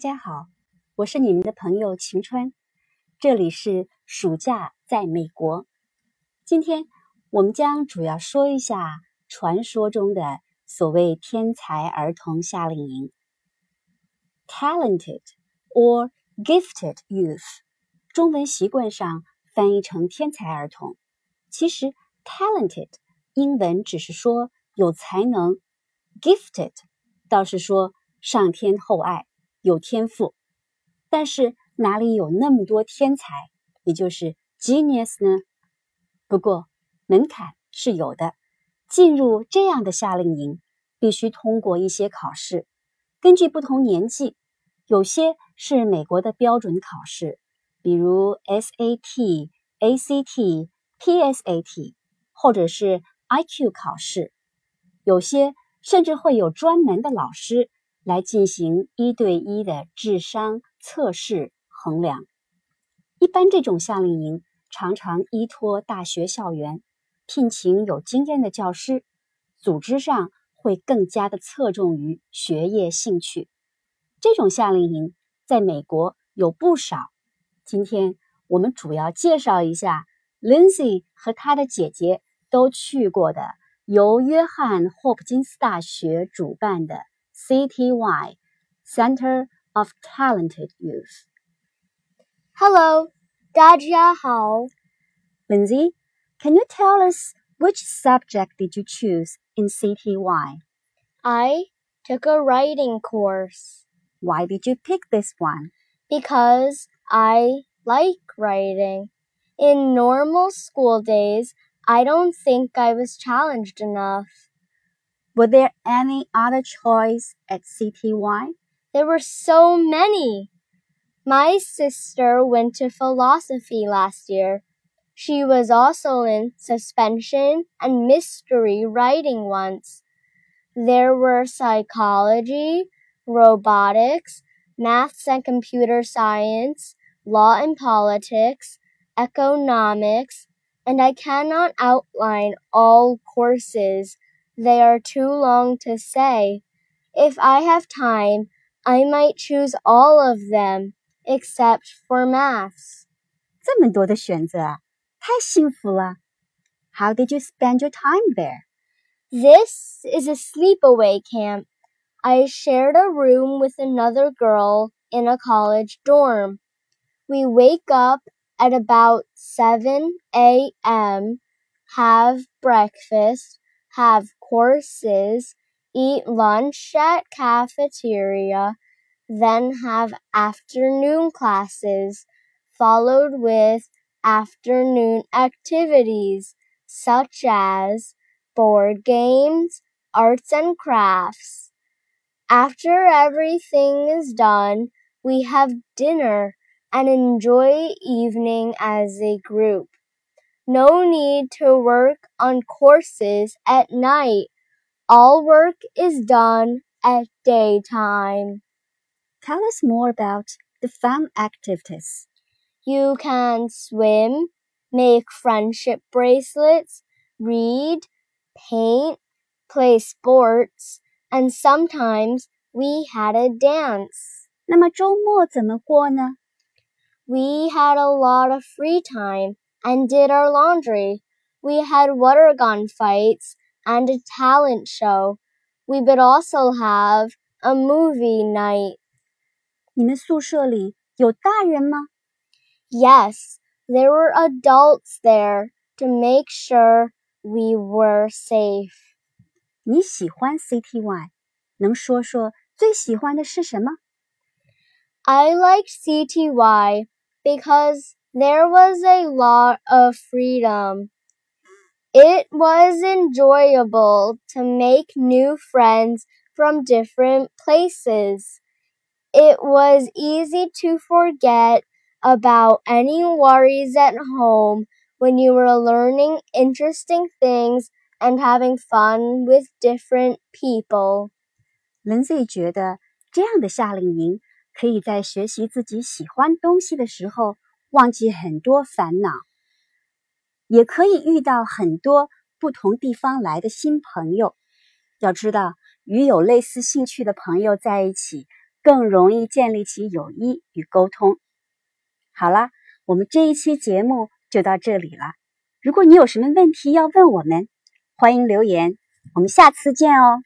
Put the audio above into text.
大家好，我是你们的朋友晴川，这里是暑假在美国。今天我们将主要说一下传说中的所谓天才儿童夏令营 （talented or gifted youth）。中文习惯上翻译成天才儿童，其实 talented 英文只是说有才能，gifted 倒是说上天厚爱。有天赋，但是哪里有那么多天才，也就是 genius 呢？不过门槛是有的，进入这样的夏令营必须通过一些考试，根据不同年纪，有些是美国的标准考试，比如 SAT、ACT、PSAT，或者是 IQ 考试，有些甚至会有专门的老师。来进行一对一的智商测试衡量。一般这种夏令营常常依托大学校园，聘请有经验的教师，组织上会更加的侧重于学业兴趣。这种夏令营在美国有不少。今天我们主要介绍一下 Lindsay 和他的姐姐都去过的，由约翰霍普金斯大学主办的。CTY Center of Talented Youth. Hello, 大家好. Lindsay, can you tell us which subject did you choose in CTY? I took a writing course. Why did you pick this one? Because I like writing. In normal school days, I don't think I was challenged enough. Were there any other choice at CTY? There were so many. My sister went to philosophy last year. She was also in suspension and mystery writing once. There were psychology, robotics, maths and computer science, law and politics, economics, and I cannot outline all courses they are too long to say. If I have time, I might choose all of them except for maths. 这么多的选择，太幸福了。How did you spend your time there? This is a sleepaway camp. I shared a room with another girl in a college dorm. We wake up at about 7 a.m., have breakfast, have courses, eat lunch at cafeteria, then have afternoon classes, followed with afternoon activities such as board games, arts and crafts. After everything is done, we have dinner and enjoy evening as a group. No need to work on courses at night. All work is done at daytime. Tell us more about the fun activities. You can swim, make friendship bracelets, read, paint, play sports, and sometimes we had a dance. 那么周末怎么过呢? We had a lot of free time and did our laundry. We had water gun fights and a talent show. We would also have a movie night. 你们宿舍里有大人吗? Yes, there were adults there to make sure we were safe. 你喜欢 CTY，能说说最喜欢的是什么？I liked CTY because there was a lot of freedom. It was enjoyable to make new friends from different places. It was easy to forget about any worries at home when you were learning interesting things and having fun with different people. Lindsay 觉得这样的夏令营可以在学习自己喜欢东西的时候 忘记很多烦恼，也可以遇到很多不同地方来的新朋友。要知道，与有类似兴趣的朋友在一起，更容易建立起友谊与沟通。好啦，我们这一期节目就到这里了。如果你有什么问题要问我们，欢迎留言。我们下次见哦。